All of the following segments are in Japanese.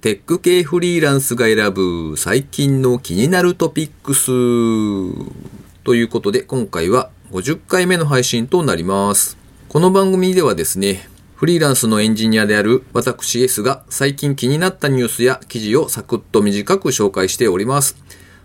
テック系フリーランスが選ぶ最近の気になるトピックスということで今回は50回目の配信となります。この番組ではですね、フリーランスのエンジニアである私 S が最近気になったニュースや記事をサクッと短く紹介しております。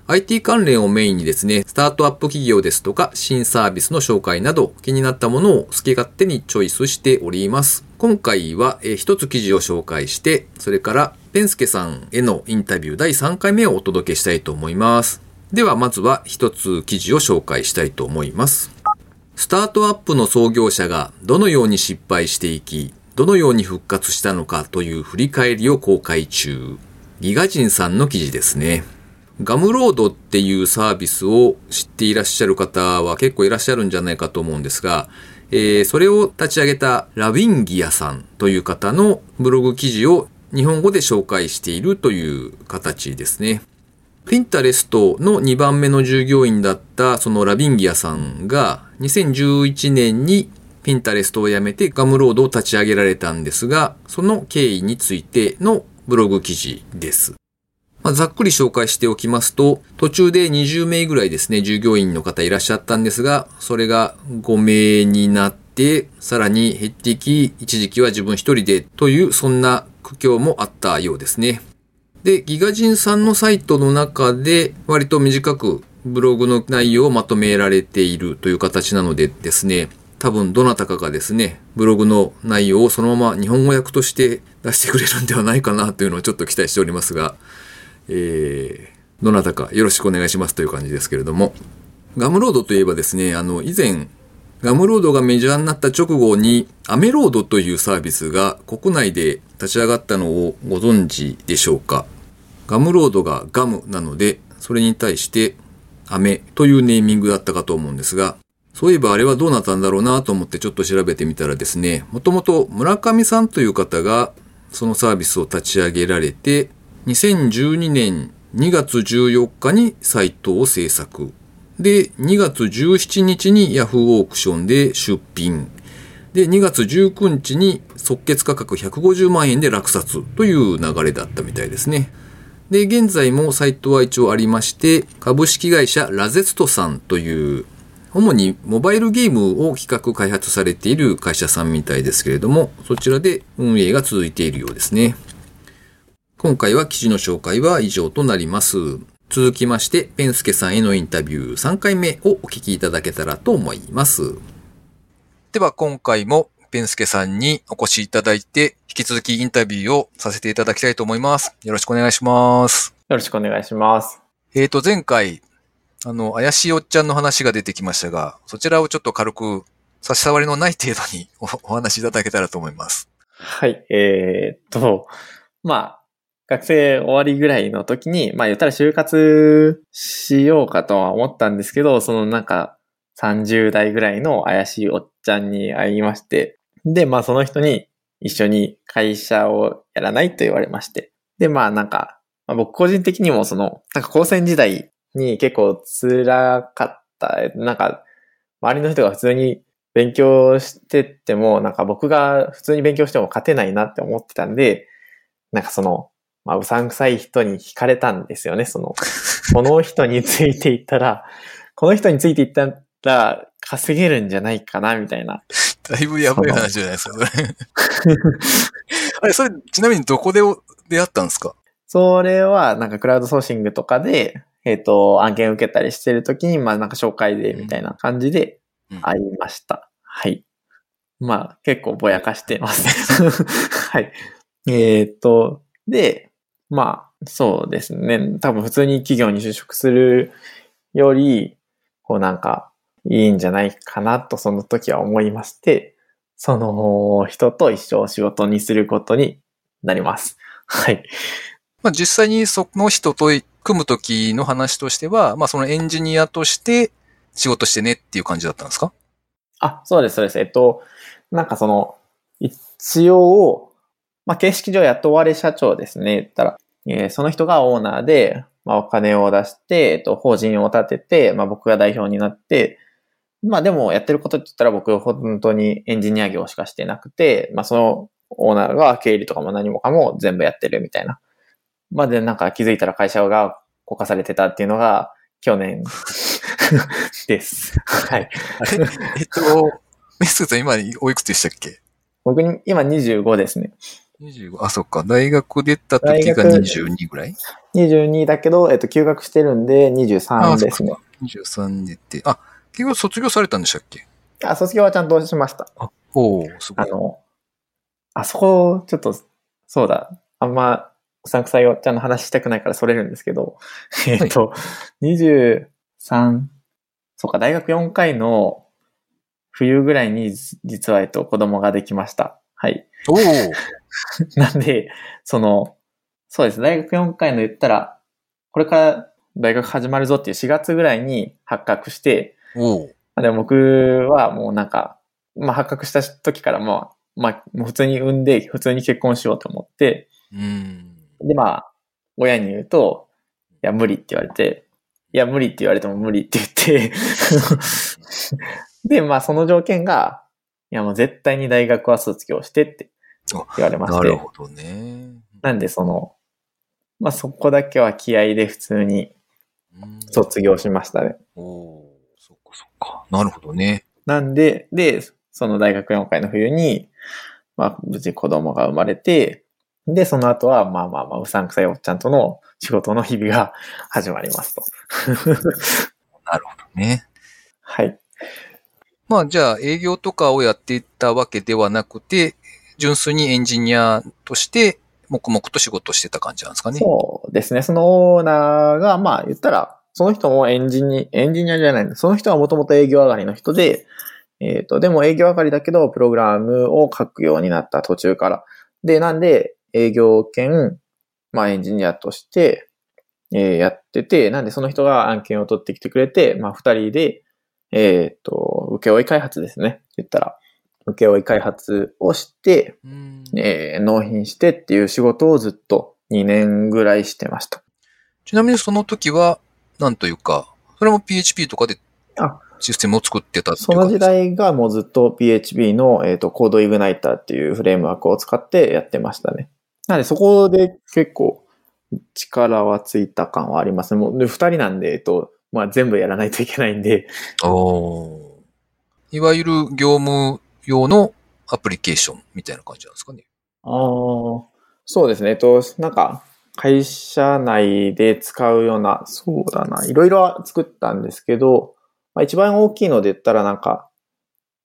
IT 関連をメインにですね、スタートアップ企業ですとか新サービスの紹介など気になったものを好き勝手にチョイスしております。今回は、一つ記事を紹介して、それからペンスケさんへのインタビュー第3回目をお届けしたいと思います。ではまずは一つ記事を紹介したいと思います。スタートアップの創業者がどのように失敗していき、どのように復活したのかという振り返りを公開中。ギガ人さんの記事ですね。ガムロードっていうサービスを知っていらっしゃる方は結構いらっしゃるんじゃないかと思うんですが、えーそれを立ち上げたラビンギアさんという方のブログ記事を日本語で紹介しているという形ですね。ピンタレストの2番目の従業員だったそのラビンギアさんが2011年にピンタレストを辞めてガムロードを立ち上げられたんですが、その経緯についてのブログ記事です。まあ、ざっくり紹介しておきますと、途中で20名ぐらいですね、従業員の方いらっしゃったんですが、それが5名になって、さらに減っていき、一時期は自分一人でという、そんな苦境もあったようですね。で、ギガ人さんのサイトの中で、割と短くブログの内容をまとめられているという形なのでですね、多分どなたかがですね、ブログの内容をそのまま日本語訳として出してくれるんではないかなというのをちょっと期待しておりますが、えー、どなたかよろしくお願いしますという感じですけれども、ガムロードといえばですね、あの、以前、ガムロードがメジャーになった直後に、アメロードというサービスが国内で立ち上がったのをご存知でしょうか。ガムロードがガムなので、それに対して、アメというネーミングだったかと思うんですが、そういえばあれはどうなったんだろうなと思ってちょっと調べてみたらですね、もともと村上さんという方がそのサービスを立ち上げられて、2012年2月14日にサイトを制作。で、2月17日に Yahoo オークションで出品。で、2月19日に即決価格150万円で落札という流れだったみたいですね。で、現在もサイトは一応ありまして、株式会社ラゼツトさんという、主にモバイルゲームを企画開発されている会社さんみたいですけれども、そちらで運営が続いているようですね。今回は記事の紹介は以上となります。続きまして、ペンスケさんへのインタビュー3回目をお聞きいただけたらと思います。では今回もペンスケさんにお越しいただいて、引き続きインタビューをさせていただきたいと思います。よろしくお願いします。よろしくお願いします。えーと、前回、あの、怪しいおっちゃんの話が出てきましたが、そちらをちょっと軽く差し障りのない程度におお話しいただけたらと思います。はい。えーっと、まあ、学生終わりぐらいの時に、まあ言ったら就活しようかとは思ったんですけど、そのなんか30代ぐらいの怪しいおっちゃんに会いまして、で、まあその人に一緒に会社をやらないと言われまして、で、まあなんか、まあ、僕個人的にもその、なんか高専時代に結構辛かった、なんか周りの人が普通に勉強してても、なんか僕が普通に勉強しても勝てないなって思ってたんで、なんかその、まあ、うさんくさい人に惹かれたんですよね、その、この人についていったら、この人についていったら稼げるんじゃないかな、みたいな。だいぶやばい話じゃないですか、それ。あれ、それ、ちなみにどこで出会ったんですか？それは、なんかクラウドソーシングとかで、えっ、と、案件受けたりしてるときに、まあなんか紹介で、みたいな感じでうん会いました。はい。まあ結構ぼやかしてます。はい。えっ、と、で、まあそうですね。多分普通に企業に就職するより、こうなんかいいんじゃないかなとその時は思いまして、その人と一生仕事にすることになります。はい。まあ、実際にその人と組む時の話としては、まあ、そのエンジニアとして仕事してねっていう感じだったんですか？あ、そうです、そうです。えっと、なんかその、一応、まあ、形式上雇われ社長ですね、言ったら、えーその人がオーナーで、まあ、お金を出して、えっと、法人を立てて、まあ、僕が代表になって、まあ、でもやってることって言ったら僕本当にエンジニア業しかしてなくて、まあ、そのオーナーが経理とかも何もかも全部やってるみたいなまでなんか気づいたら会社がこかされてたっていうのが去年 です。はい。えっと、メスさん今おいくつでしたっけ？僕に今25ですね。25あ、そっか。大学出た時が大学22ぐらい？22だけど、えっと、休学してるんで23ですね。?23 出て。あ、結局卒業されたんでしたっけ？あ、卒業はちゃんとしました。おおすごい。あの、あそこ、ちょっと、そうだ、あんま、うさんくさいおっちゃんの話したくないからそれるんですけど、えっと、23、そうか、大学4回の冬ぐらいに、実は、えっと、子供ができました。はい。おお なんで、その、そうです。大学4回の言ったら、これから大学始まるぞっていう4月ぐらいに発覚して、おおでも僕はもうなんか、まあ発覚した時からまあ、まあ、普通に産んで、普通に結婚しようと思って、うん。でまあ、親に言うと、いや、無理って言われて、いや、無理って言われても無理って言って、で、まあその条件が、いやもう絶対に大学は卒業してって言われまして、なるほどね。なんでその、まあそこだけは気合で普通にうん卒業しましたね。おおそっかそっか。なるほどね。なんで、で、その大学4回の冬に、まあ無事子供が生まれて、で、その後は、まあまあまあ、うさんくさいおっちゃんとの仕事の日々が 始まりますと。なるほどね。はい。まあじゃあ営業とかをやっていったわけではなくて、純粋にエンジニアとして黙々と仕事してた感じなんですかね。そうですね。そのオーナーが、まあ言ったら、その人もエンジニアエンジニアじゃない。その人はもともと営業上がりの人で、えっ、と、でも営業上がりだけど、プログラムを書くようになった途中から。で、なんで、営業兼、まあエンジニアとして、えーやってて、なんでその人が案件を取ってきてくれて、まあ二人で、えっ、と、請負開発ですね。言ったら、請負開発をして、うんえー納品してっていう仕事をずっと2年ぐらいしてました。ちなみにその時は、なんというか、それも PHP とかであシステムを作ってたっていうその時代がもうずっと PHP の、えー、とコードイグナイターっていうフレームワークを使ってやってましたね。なのでそこで結構力はついた感はありますね。もうで二人なんで、えっと、まあ全部やらないといけないんで、おーいわゆる業務用のアプリケーションみたいな感じなんですかね。ああ、そうですね。えっと、なんか、会社内で使うような、そうだな、いろいろ作ったんですけど、まあ、一番大きいので言ったらなんか、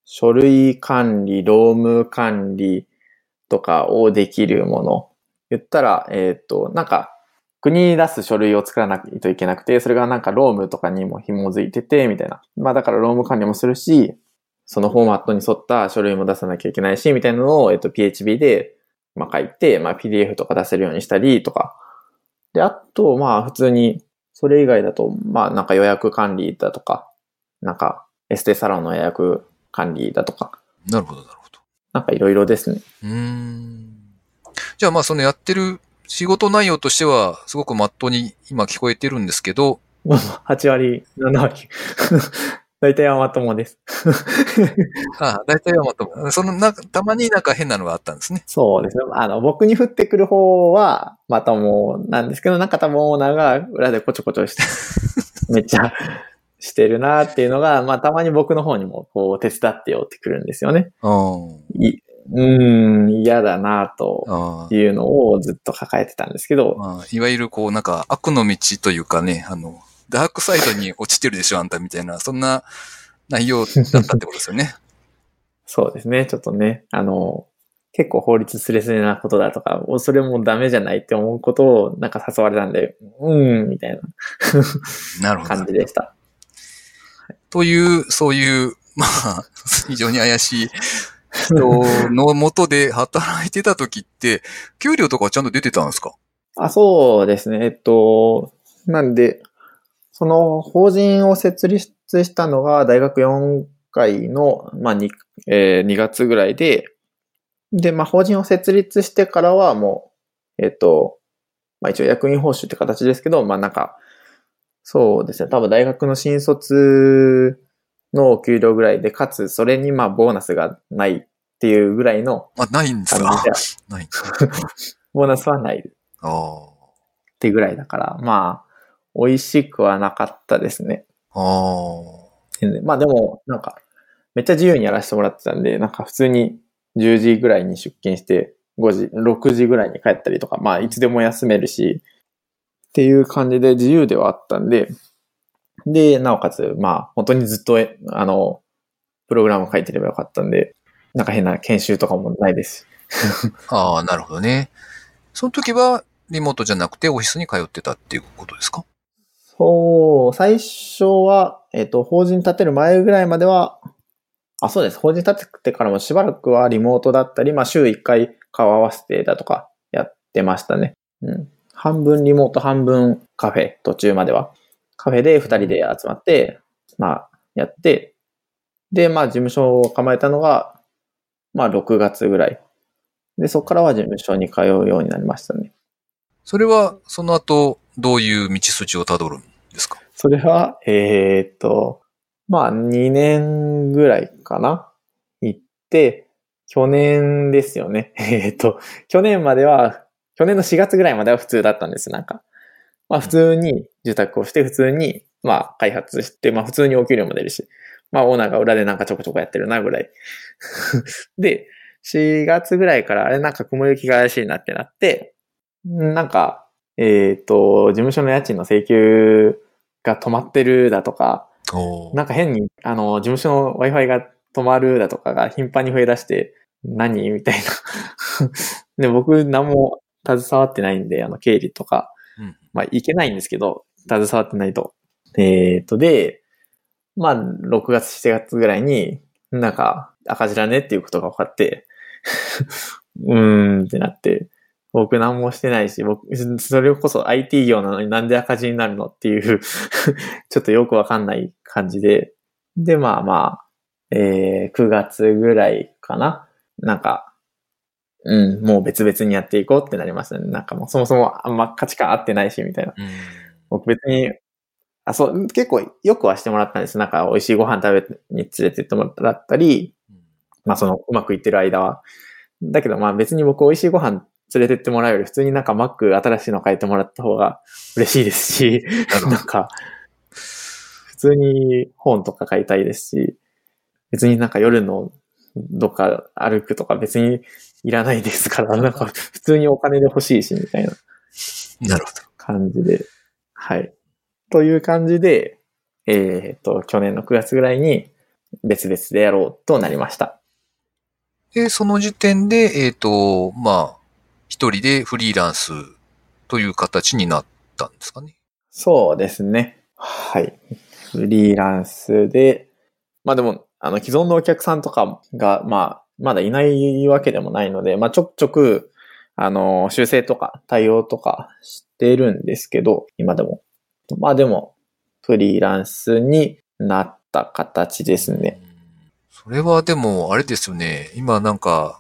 書類管理、労務管理とかをできるもの。言ったら、えっ、と、なんか、国に出す書類を作らないといけなくて、それがなんか労務とかにも紐づいてて、みたいな。まあだから労務管理もするし、そのフォーマットに沿った書類も出さなきゃいけないし、みたいなのを、えっ、と、PHP で、まあ書いて、まあ PDF とか出せるようにしたりとか。で、あと、まあ普通に、それ以外だと、まあなんか予約管理だとか、なんかエステサロンの予約管理だとか、なるほど、なるほど。なんかいろいろですね。うーん。じゃあまあそのやってる仕事内容としてはすごくまっとうに今聞こえてるんですけど、8割、7割。大体はまともです。ああ、大体はまとそのな、たまになんか変なのがあったんですね。そうですね。あの、僕に降ってくる方は、まともなんですけど、なんか多分オーナーが裏でこちょこちょして、めっちゃしてるなっていうのが、まあたまに僕の方にもこう手伝ってよってくるんですよね。うん。い、うーん、嫌だなというのをずっと抱えてたんですけど、まあ、いわゆるこうなんか悪の道というかね、あの、ダークサイドに落ちてるでしょ、あんたみたいな、そんな内容だったってことですよね。そうですね、ちょっとね、あの、結構法律スレスレなことだとか、それもダメじゃないって思うことをなんか誘われたんで、うーん、みたいなるほどな感。じでした。という、そういう、まあ、非常に怪しい人のもとで働いてた時って、給料とかはちゃんと出てたんですか？あ、そうですね。えっと、なんで、その法人を設立したのが大学4回の、まあ 2, えー2月ぐらいで、で、まあ法人を設立してからはもう、えっと、まあ一応役員報酬って形ですけど、まあなんか、そうですね。多分大学の新卒のお給料ぐらいで、かつそれにまあボーナスがないっていうぐらいのあ、ないんですか？ない。ボーナスはないああ。ってぐらいだから、まあ、美味しくはなかったですね。ああ。まあでも、なんか、めっちゃ自由にやらせてもらってたんで、なんか普通に10時ぐらいに出勤して、5時、6時ぐらいに帰ったりとか、まあいつでも休めるし、っていう感じで自由ではあったんで、で、なおかつ、まあ本当にずっと、あの、プログラム書いてればよかったんで、なんか変な研修とかもないですし。ああ、なるほどね。その時は、リモートじゃなくてオフィスに通ってたっていうことですか？そう、最初は、えっ、と、法人立てる前ぐらいまでは、あ、そうです。法人立ててからもしばらくはリモートだったり、まあ週1回顔合わせてだとかやってましたね。うん。半分リモート、半分カフェ、途中までは。カフェで2人で集まって、まあやって、で、まあ事務所を構えたのが、まあ6月ぐらい。で、そこからは事務所に通うようになりましたね。それは、その後、どういう道筋をたどるんですか？それは、えーっと、まあ、2年ぐらいかな？行って、去年ですよね。えーっと、去年までは、去年の4月ぐらいまでは普通だったんです、なんか。まあ、普通に受託をして、普通に、まあ、開発して、まあ、普通にお給料も出るし、まあ、オーナーが裏でなんかちょこちょこやってるな、ぐらい。で、4月ぐらいから、あれなんか雲行きが怪しいなってなって、なんか、えっ、と、事務所の家賃の請求が止まってるだとか、なんか変に、あの、事務所の Wi-Fi が止まるだとかが頻繁に増え出して、何みたいな。で、僕何も携わってないんで、あの、経理とか、うん。まあ、いけないんですけど、携わってないと。えっ、と、で、まあ、6月、7月ぐらいに、なんか、赤字だねっていうことが分かって、うーんってなって、僕何もしてないし、僕、それこそ IT 業なのになんで赤字になるのっていう、ちょっとよくわかんない感じで。で、まあまあ、えー、9月ぐらいかななんか、うん、もう別々にやっていこうってなりましたね。なんかもうそもそもあんま価値観合ってないし、みたいな。うん。僕別に、あ、そう、結構よくはしてもらったんです。なんか美味しいご飯食べに連れてってもらったり、まあそのうまくいってる間は。だけどまあ別に僕美味しいご飯連れてってもらうより普通になんか Mac 新しいの変えてもらった方が嬉しいですし、なんか、普通に本とか買いたいですし、別になんか夜のどっか歩くとか別にいらないですから、なんか普通にお金で欲しいしみたいななるほど。感じで、はい。という感じで、えっ、と、去年の9月ぐらいに別々でやろうとなりました。で、その時点で、えっ、と、まあ、一人でフリーランスという形になったんですかね。そうですね。はい。フリーランスで、まあでも、あの、既存のお客さんとかが、まあ、まだいないわけでもないので、まあちょくちょく、あの、修正とか対応とかしてるんですけど、今でも。まあでも、フリーランスになった形ですね。それはでも、あれですよね。今なんか、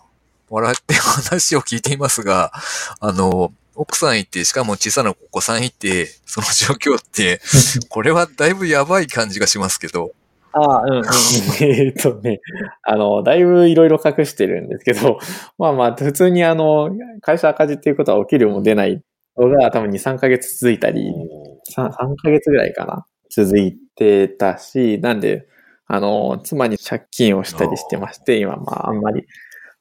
笑って話を聞いていますが、あの、奥さんいて、しかも小さなお子さんいて、その状況って、これはだいぶやばい感じがしますけど。ああ、うん、うん。えーっとね、あの、だいぶいろいろ隠してるんですけど、まあまあ、普通にあの、会社赤字っていうことはお給料も出ないのが多分2、3ヶ月続いたり、3, 3ヶ月ぐらいかな。続いてたし、なんで、あの、妻に借金をしたりしてまして、今まああんまり、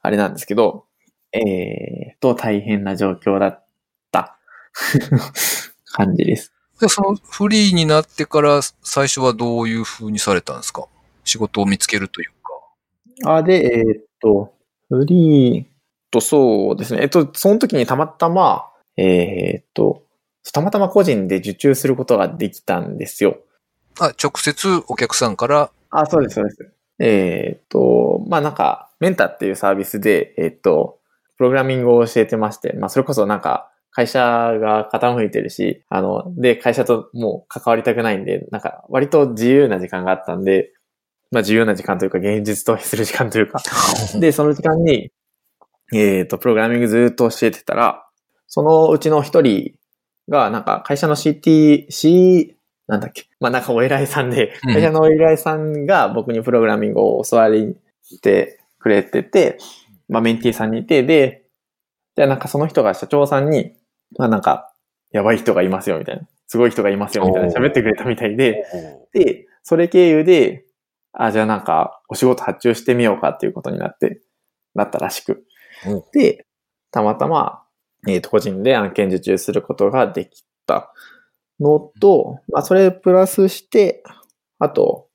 あれなんですけど、えーと、大変な状況だった 感じです。でそのフリーになってから最初はどういう風にされたんですか？仕事を見つけるというか。あ、で、えーっと、フリーとそうですね。えっと、その時にたまたま、えーっと、たまたま個人で受注することができたんですよ。あ、直接お客さんから、あ、そうです、そうです。えーっと、まあなんか、メンタっていうサービスで、えーっと、プログラミングを教えてまして、まあそれこそなんか、会社が傾いてるし、あの、で、会社ともう関わりたくないんで、なんか、割と自由な時間があったんで、まあ自由な時間というか、現実逃避する時間というか、で、その時間に、えっ、と、プログラミングずっと教えてたら、そのうちの一人が、なんか会社の CT、C、なんだっけ、まあなんかお偉いさんで、うん。会社のお偉いさんが僕にプログラミングを教わりしてくれてて、まあメンティーさんにいて、で、じゃあなんかその人が社長さんに、まあなんか、やばい人がいますよ、みたいな。すごい人がいますよ、みたいな喋ってくれたみたいで、おで、それ経由で、あ、じゃあなんか、お仕事発注してみようかっていうことになって、なったらしく。おで、たまたま、えっ、と、個人で案件受注することができたのと、まあ、それプラスして、あと、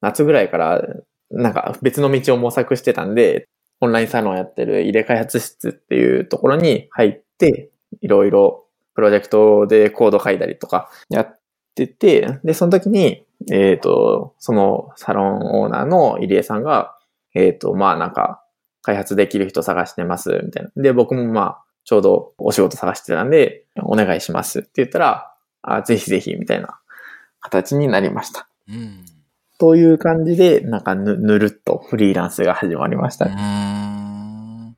夏ぐらいから、なんか別の道を模索してたんで、オンラインサロンやってる入れ開発室っていうところに入って、いろいろプロジェクトでコード書いたりとかやってて、で、その時に、えっ、と、そのサロンオーナーの入江さんが、えっ、と、まあなんか、開発できる人探してます、みたいな。で、僕もまあ、ちょうどお仕事探してたんで、お願いしますって言ったら、あぜひぜひ、みたいな形になりました。うん。という感じで、なんかぬ、ぬるっとフリーランスが始まりました。うーん。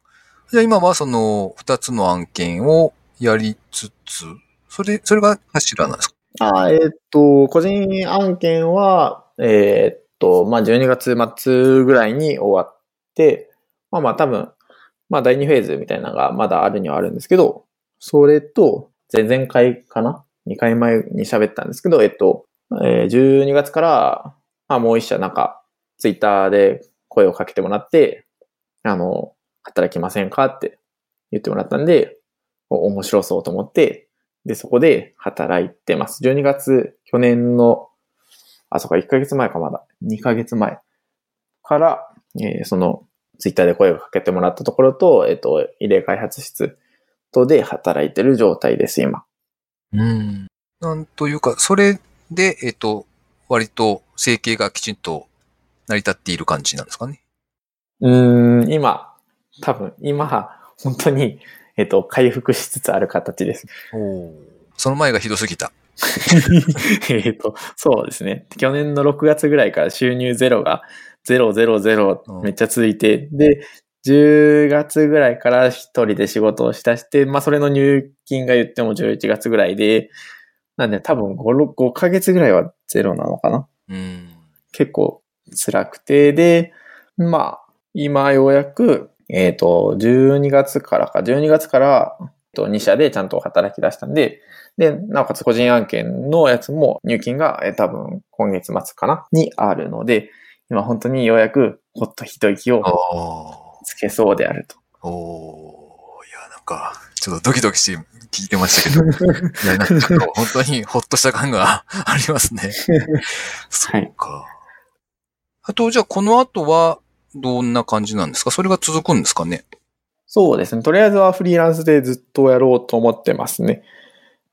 じゃあ今はその二つの案件をやりつつ、それ、それが柱なんですか？あえーっと、個人案件は、えーっと、まあ、12月末ぐらいに終わって、まあまあ多分、まあ第2フェーズみたいなのがまだあるにはあるんですけど、それと、前々回かな ?2 回前に喋ったんですけど、えっと、えー12月から、まあもう一社なんか、ツイッターで声をかけてもらって、あの、働きませんかって言ってもらったんで、面白そうと思って、で、そこで働いてます。12月、去年の、あ、そっか、1ヶ月前かまだ。2ヶ月前から、えーその、ツイッターで声をかけてもらったところと、えっ、と、異例開発室とで働いてる状態です、今。うん。なんというか、それで、えっ、と、割と生計がきちんと成り立っている感じなんですかね？うーん、今、多分、今、本当に、えっ、と、回復しつつある形です。その前がひどすぎた。えっと、そうですね。去年の6月ぐらいから収入ゼロが、ゼロゼロゼロめっちゃ続いて、で、10月ぐらいから一人で仕事をしだして、まあそれの入金が言っても11月ぐらいで、なんで多分5、6 5ヶ月ぐらいはゼロなのかな？うん。結構辛くて、で、まあ、今ようやく、えっ、と、12月からか、12月から、えっと2社でちゃんと働き出したんで、で、なおかつ個人案件のやつも入金が、えー多分今月末かな？にあるので、今本当にようやくほっと一息を。つけそうであると。おー。いや、なんか、ちょっとドキドキして聞いてましたけど。いや、なんかちょっと本当にほっとした感が ありますね。そうか。あと、じゃあこの後はどんな感じなんですか？それが続くんですかね？そうですね。とりあえずはフリーランスでずっとやろうと思ってますね。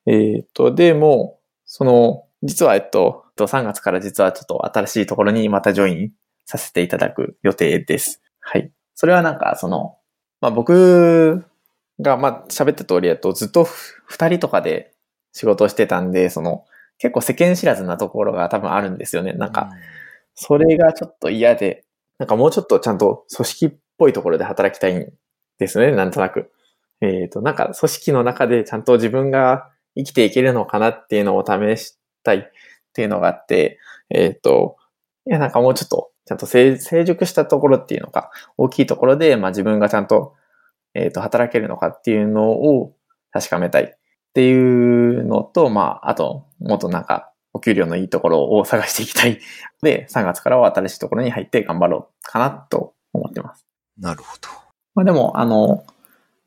えっ、と、でも、その、実は、えっと、えっと3月から実はちょっと新しいところにまたジョインさせていただく予定です。はい。それはなんか、その、まあ僕が、まあ喋った通りだとずっとふ二人とかで仕事をしてたんで、その、結構世間知らずなところが多分あるんですよね。なんか、それがちょっと嫌で、なんかもうちょっとちゃんと組織っぽいところで働きたいんですね、なんとなく。えっ、と、なんか組織の中でちゃんと自分が生きていけるのかなっていうのを試したいっていうのがあって、えっ、と、いや、なんかもうちょっと、ちゃんと成成熟したところっていうのか、大きいところで、まあ自分がちゃんと、えっ、と、働けるのかっていうのを確かめたいっていうのと、まあ、あと、もっとなんか、お給料のいいところを探していきたい。で、3月からは新しいところに入って頑張ろうかなと思ってます。なるほど。まあでも、あの、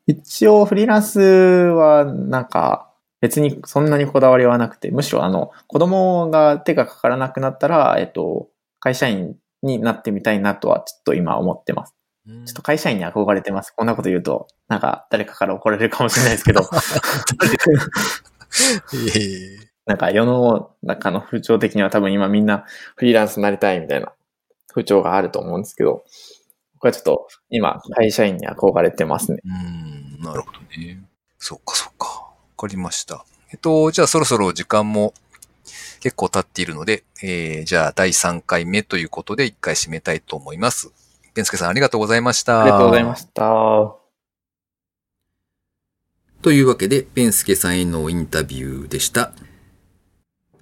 一応フリーランスはなんか別にそんなにこだわりはなくて、むしろあの、子供が手がかからなくなったら、えっと、会社員になってみたいなとはちょっと今思ってます。ちょっと会社員に憧れてます。こんなこと言うと、なんか誰かから怒られるかもしれないですけど、え えなんか世の中の風潮的には多分今みんなフリーランスになりたいみたいな風潮があると思うんですけど、僕はちょっと今会社員に憧れてますね。うん、なるほどね。そっかそっか。わかりました。えっと、じゃあそろそろ時間も結構経っているので、えー、じゃあ第3回目ということで一回締めたいと思います。ペンスケさんありがとうございました。ありがとうございました。というわけで、ペンスケさんへのインタビューでした。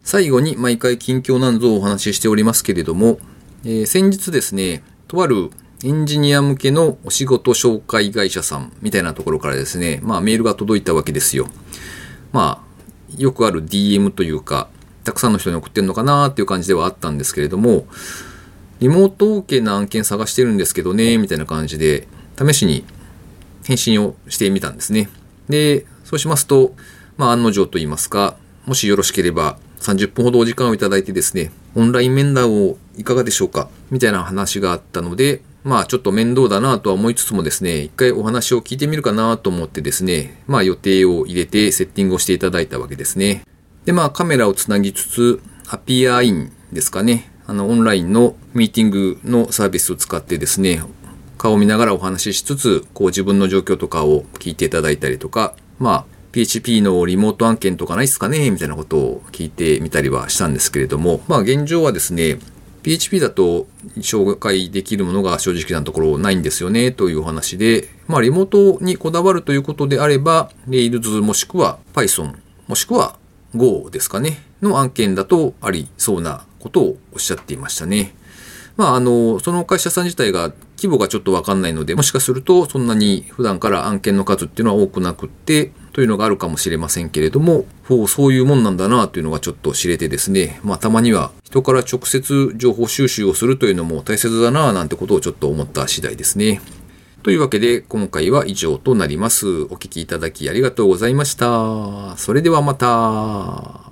最後に毎回近況なんぞをお話ししておりますけれども、えー先日ですね、とあるエンジニア向けのお仕事紹介会社さんみたいなところからですね、まあメールが届いたわけですよ。まあ、よくある DM というか、たくさんの人に送ってるのかなっていう感じではあったんですけれども、リモート OK な案件探してるんですけどね、みたいな感じで、試しに返信をしてみたんですね。で、そうしますと、まあ案の定と言いますか、もしよろしければ30分ほどお時間をいただいてですね、オンライン面談をいかがでしょうかみたいな話があったので、まあちょっと面倒だなとは思いつつもですね、一回お話を聞いてみるかなと思ってですね、まあ予定を入れてセッティングをしていただいたわけですね。でまあカメラをつなぎつつ、アピアインですかね、あのオンラインのミーティングのサービスを使ってですね、顔を見ながらお話ししつつ、こう自分の状況とかを聞いていただいたりとか、まあ PHP のリモート案件とかないっすかねみたいなことを聞いてみたりはしたんですけれども、まあ現状はですね、PHP だと紹介できるものが正直なところないんですよねというお話で、まあリモートにこだわるということであれば、Rails もしくは Python もしくは Go ですかねの案件だとありそうなことをおっしゃっていましたね。まああの、その会社さん自体が規模がちょっとわかんないので、もしかするとそんなに普段から案件の数っていうのは多くなくって、というのがあるかもしれませんけれども、ほうそういうもんなんだなというのがちょっと知れてですね、まあたまには人から直接情報収集をするというのも大切だななんてことをちょっと思った次第ですね。というわけで今回は以上となります。お聞きいただきありがとうございました。それではまた。